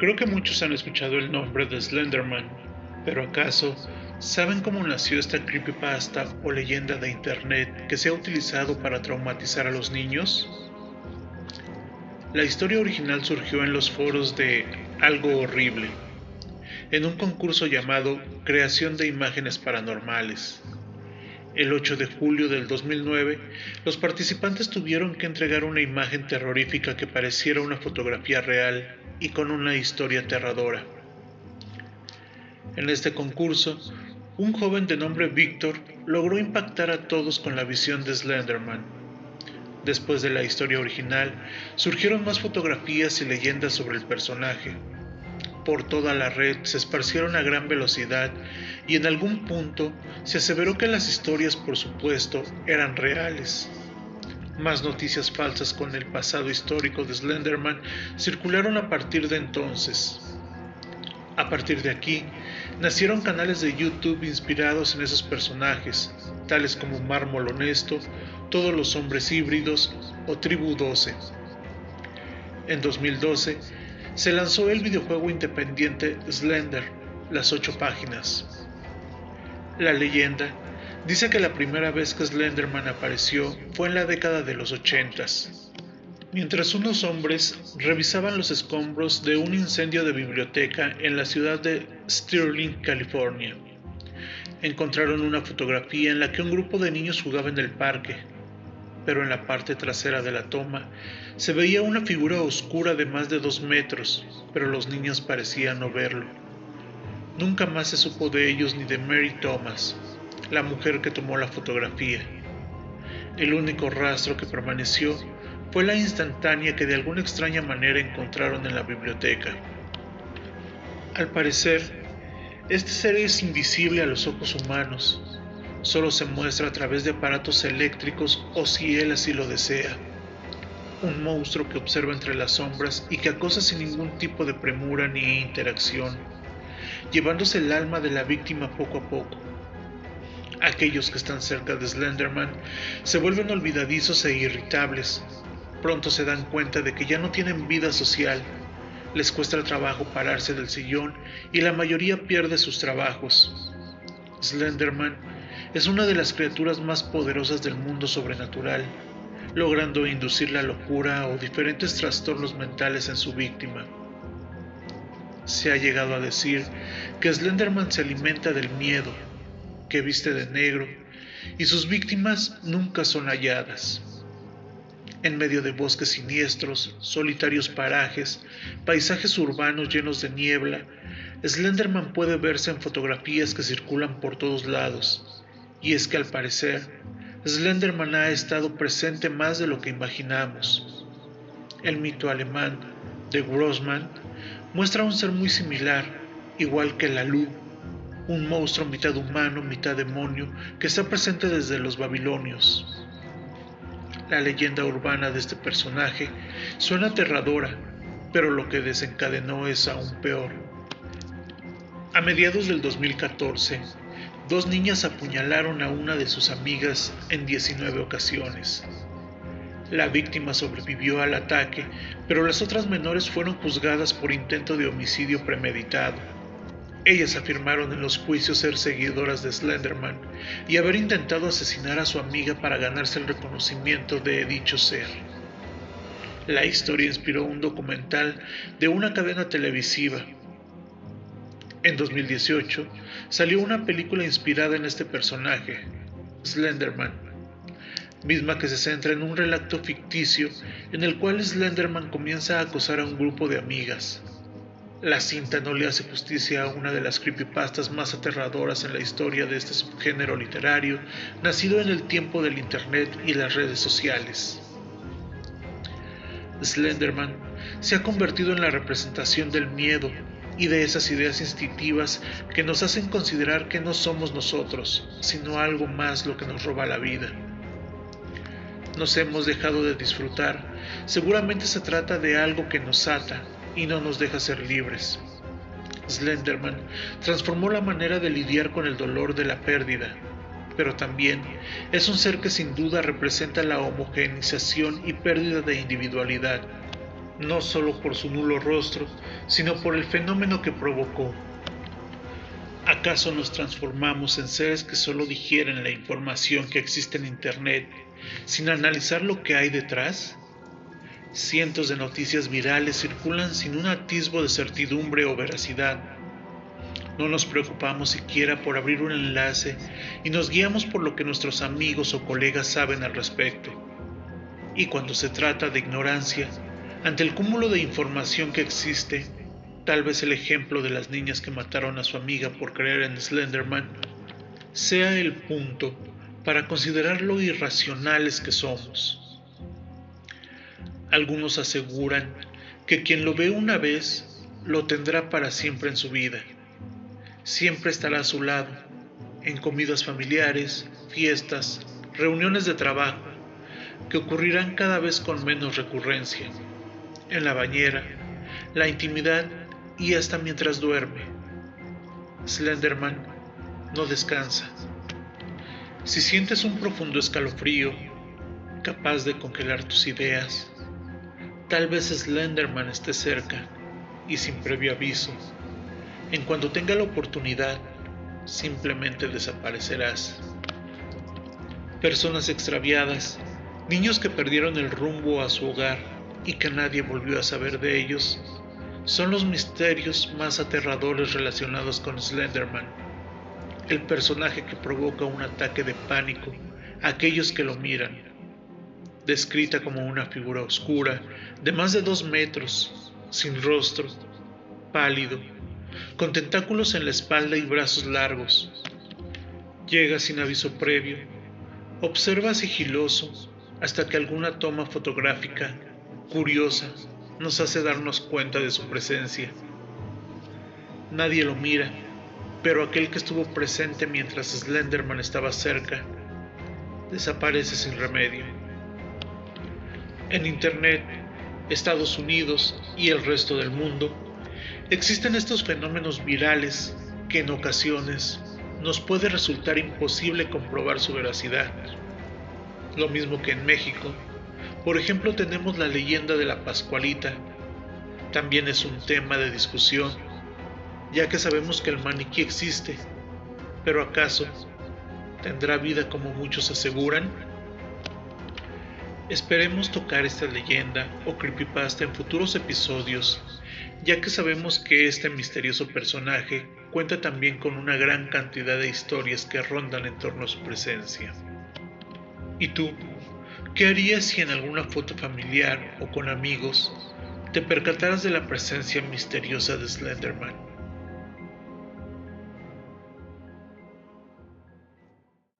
Creo que muchos han escuchado el nombre de Slenderman, pero ¿acaso saben cómo nació esta creepypasta o leyenda de internet que se ha utilizado para traumatizar a los niños? La historia original surgió en los foros de Algo Horrible, en un concurso llamado Creación de Imágenes Paranormales. El 8 de julio del 2009, los participantes tuvieron que entregar una imagen terrorífica que pareciera una fotografía real y con una historia aterradora. En este concurso, un joven de nombre Víctor logró impactar a todos con la visión de Slenderman. Después de la historia original, surgieron más fotografías y leyendas sobre el personaje, por toda la red se esparcieron a gran velocidad y en algún punto se aseveró que las historias, por supuesto, eran reales. Más noticias falsas con el pasado histórico de Slenderman circularon a partir de entonces. A partir de aquí, nacieron canales de YouTube inspirados en esos personajes, tales como Mármol Honesto, Todos los Hombres Híbridos o Tribu 12. En 2012, se lanzó el videojuego independiente Slender, las ocho páginas. La leyenda dice que la primera vez que Slenderman apareció fue en la década de los ochentas, mientras unos hombres revisaban los escombros de un incendio de biblioteca en la ciudad de Sterling, California. Encontraron una fotografía en la que un grupo de niños jugaba en el parque, pero en la parte trasera de la toma se veía una figura oscura de más de dos metros, pero los niños parecían no verlo. Nunca más se supo de ellos ni de Mary Thomas, la mujer que tomó la fotografía. El único rastro que permaneció fue la instantánea que de alguna extraña manera encontraron en la biblioteca. Al parecer, este ser es invisible a los ojos humanos, solo se muestra a través de aparatos eléctricos o si él así lo desea un monstruo que observa entre las sombras y que acosa sin ningún tipo de premura ni interacción, llevándose el alma de la víctima poco a poco. Aquellos que están cerca de Slenderman se vuelven olvidadizos e irritables. Pronto se dan cuenta de que ya no tienen vida social, les cuesta trabajo pararse del sillón y la mayoría pierde sus trabajos. Slenderman es una de las criaturas más poderosas del mundo sobrenatural logrando inducir la locura o diferentes trastornos mentales en su víctima. Se ha llegado a decir que Slenderman se alimenta del miedo, que viste de negro, y sus víctimas nunca son halladas. En medio de bosques siniestros, solitarios parajes, paisajes urbanos llenos de niebla, Slenderman puede verse en fotografías que circulan por todos lados, y es que al parecer Slenderman ha estado presente más de lo que imaginamos. El mito alemán de Grossman muestra un ser muy similar, igual que la Lu, un monstruo mitad humano, mitad demonio, que está presente desde los babilonios. La leyenda urbana de este personaje suena aterradora, pero lo que desencadenó es aún peor. A mediados del 2014, Dos niñas apuñalaron a una de sus amigas en 19 ocasiones. La víctima sobrevivió al ataque, pero las otras menores fueron juzgadas por intento de homicidio premeditado. Ellas afirmaron en los juicios ser seguidoras de Slenderman y haber intentado asesinar a su amiga para ganarse el reconocimiento de dicho ser. La historia inspiró un documental de una cadena televisiva en 2018 salió una película inspirada en este personaje, Slenderman, misma que se centra en un relato ficticio en el cual Slenderman comienza a acosar a un grupo de amigas. La cinta no le hace justicia a una de las creepypastas más aterradoras en la historia de este subgénero literario, nacido en el tiempo del Internet y las redes sociales. Slenderman se ha convertido en la representación del miedo, y de esas ideas instintivas que nos hacen considerar que no somos nosotros, sino algo más lo que nos roba la vida. Nos hemos dejado de disfrutar, seguramente se trata de algo que nos ata y no nos deja ser libres. Slenderman transformó la manera de lidiar con el dolor de la pérdida, pero también es un ser que sin duda representa la homogeneización y pérdida de individualidad no solo por su nulo rostro, sino por el fenómeno que provocó. ¿Acaso nos transformamos en seres que solo digieren la información que existe en Internet sin analizar lo que hay detrás? Cientos de noticias virales circulan sin un atisbo de certidumbre o veracidad. No nos preocupamos siquiera por abrir un enlace y nos guiamos por lo que nuestros amigos o colegas saben al respecto. Y cuando se trata de ignorancia, ante el cúmulo de información que existe, tal vez el ejemplo de las niñas que mataron a su amiga por creer en Slenderman sea el punto para considerar lo irracionales que somos. Algunos aseguran que quien lo ve una vez lo tendrá para siempre en su vida. Siempre estará a su lado, en comidas familiares, fiestas, reuniones de trabajo, que ocurrirán cada vez con menos recurrencia, en la bañera, la intimidad y hasta mientras duerme. Slenderman no descansa. Si sientes un profundo escalofrío, capaz de congelar tus ideas, Tal vez Slenderman esté cerca y sin previo aviso. En cuanto tenga la oportunidad, simplemente desaparecerás. Personas extraviadas, niños que perdieron el rumbo a su hogar y que nadie volvió a saber de ellos, son los misterios más aterradores relacionados con Slenderman, el personaje que provoca un ataque de pánico a aquellos que lo miran descrita como una figura oscura de más de dos metros, sin rostro, pálido, con tentáculos en la espalda y brazos largos. Llega sin aviso previo, observa sigiloso hasta que alguna toma fotográfica, curiosa, nos hace darnos cuenta de su presencia. Nadie lo mira, pero aquel que estuvo presente mientras Slenderman estaba cerca, desaparece sin remedio. En Internet, Estados Unidos y el resto del mundo, existen estos fenómenos virales que en ocasiones nos puede resultar imposible comprobar su veracidad. Lo mismo que en México, por ejemplo tenemos la leyenda de la Pascualita, también es un tema de discusión, ya que sabemos que el maniquí existe, pero ¿acaso tendrá vida como muchos aseguran? Esperemos tocar esta leyenda o creepypasta en futuros episodios, ya que sabemos que este misterioso personaje cuenta también con una gran cantidad de historias que rondan en torno a su presencia. ¿Y tú? ¿Qué harías si en alguna foto familiar o con amigos te percataras de la presencia misteriosa de Slenderman?